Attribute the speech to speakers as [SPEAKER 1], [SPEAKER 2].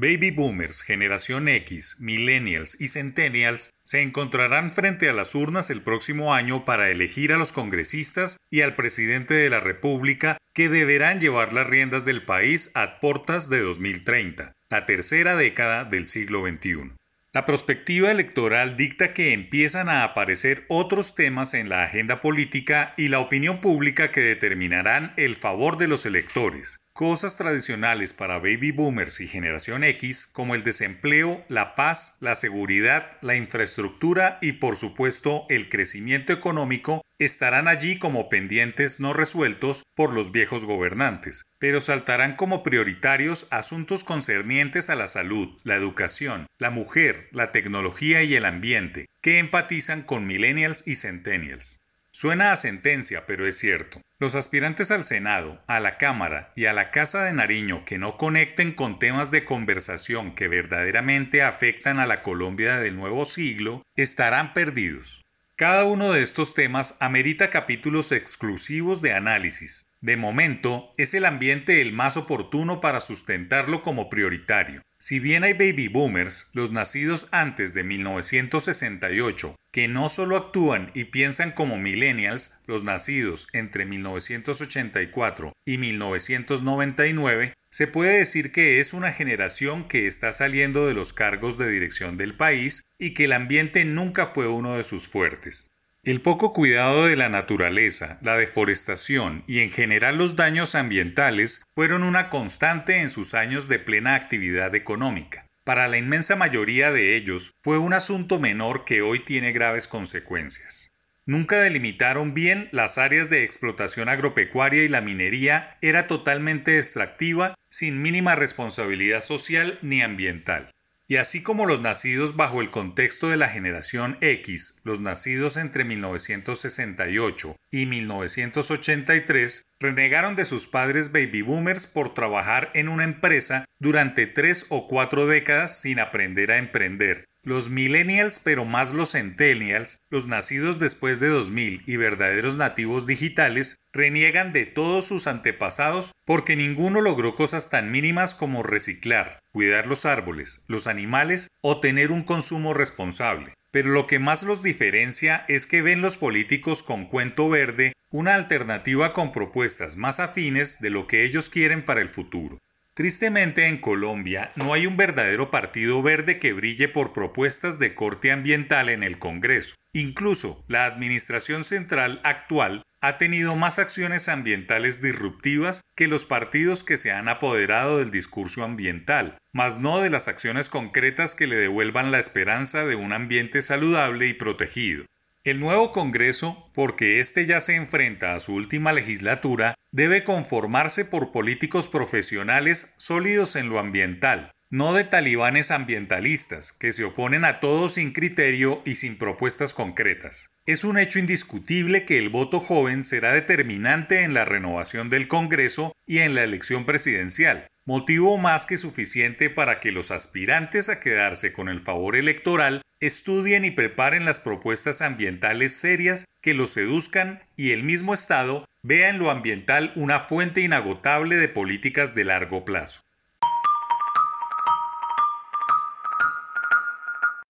[SPEAKER 1] Baby boomers, generación X, millennials y centennials se encontrarán frente a las urnas el próximo año para elegir a los congresistas y al presidente de la República que deberán llevar las riendas del país a portas de 2030, la tercera década del siglo XXI. La perspectiva electoral dicta que empiezan a aparecer otros temas en la agenda política y la opinión pública que determinarán el favor de los electores, cosas tradicionales para baby boomers y generación X como el desempleo, la paz, la seguridad, la infraestructura y por supuesto el crecimiento económico estarán allí como pendientes no resueltos por los viejos gobernantes, pero saltarán como prioritarios asuntos concernientes a la salud, la educación, la mujer, la tecnología y el ambiente, que empatizan con millennials y centennials. Suena a sentencia, pero es cierto. Los aspirantes al Senado, a la Cámara y a la Casa de Nariño que no conecten con temas de conversación que verdaderamente afectan a la Colombia del nuevo siglo estarán perdidos. Cada uno de estos temas amerita capítulos exclusivos de análisis. De momento, es el ambiente el más oportuno para sustentarlo como prioritario. Si bien hay baby boomers, los nacidos antes de 1968, que no solo actúan y piensan como millennials, los nacidos entre 1984 y 1999, se puede decir que es una generación que está saliendo de los cargos de dirección del país y que el ambiente nunca fue uno de sus fuertes. El poco cuidado de la naturaleza, la deforestación y en general los daños ambientales fueron una constante en sus años de plena actividad económica. Para la inmensa mayoría de ellos fue un asunto menor que hoy tiene graves consecuencias. Nunca delimitaron bien las áreas de explotación agropecuaria y la minería era totalmente extractiva, sin mínima responsabilidad social ni ambiental. Y así como los nacidos bajo el contexto de la generación X, los nacidos entre 1968 y 1983, renegaron de sus padres baby boomers por trabajar en una empresa durante tres o cuatro décadas sin aprender a emprender, los millennials, pero más los centennials, los nacidos después de 2000 y verdaderos nativos digitales, reniegan de todos sus antepasados porque ninguno logró cosas tan mínimas como reciclar, cuidar los árboles, los animales o tener un consumo responsable. Pero lo que más los diferencia es que ven los políticos con cuento verde una alternativa con propuestas más afines de lo que ellos quieren para el futuro. Tristemente en Colombia no hay un verdadero partido verde que brille por propuestas de corte ambiental en el Congreso. Incluso la Administración Central actual ha tenido más acciones ambientales disruptivas que los partidos que se han apoderado del discurso ambiental, mas no de las acciones concretas que le devuelvan la esperanza de un ambiente saludable y protegido. El nuevo Congreso, porque éste ya se enfrenta a su última legislatura, debe conformarse por políticos profesionales sólidos en lo ambiental, no de talibanes ambientalistas que se oponen a todo sin criterio y sin propuestas concretas. Es un hecho indiscutible que el voto joven será determinante en la renovación del Congreso y en la elección presidencial, motivo más que suficiente para que los aspirantes a quedarse con el favor electoral estudien y preparen las propuestas ambientales serias que los seduzcan y el mismo Estado vea en lo ambiental una fuente inagotable de políticas de largo plazo.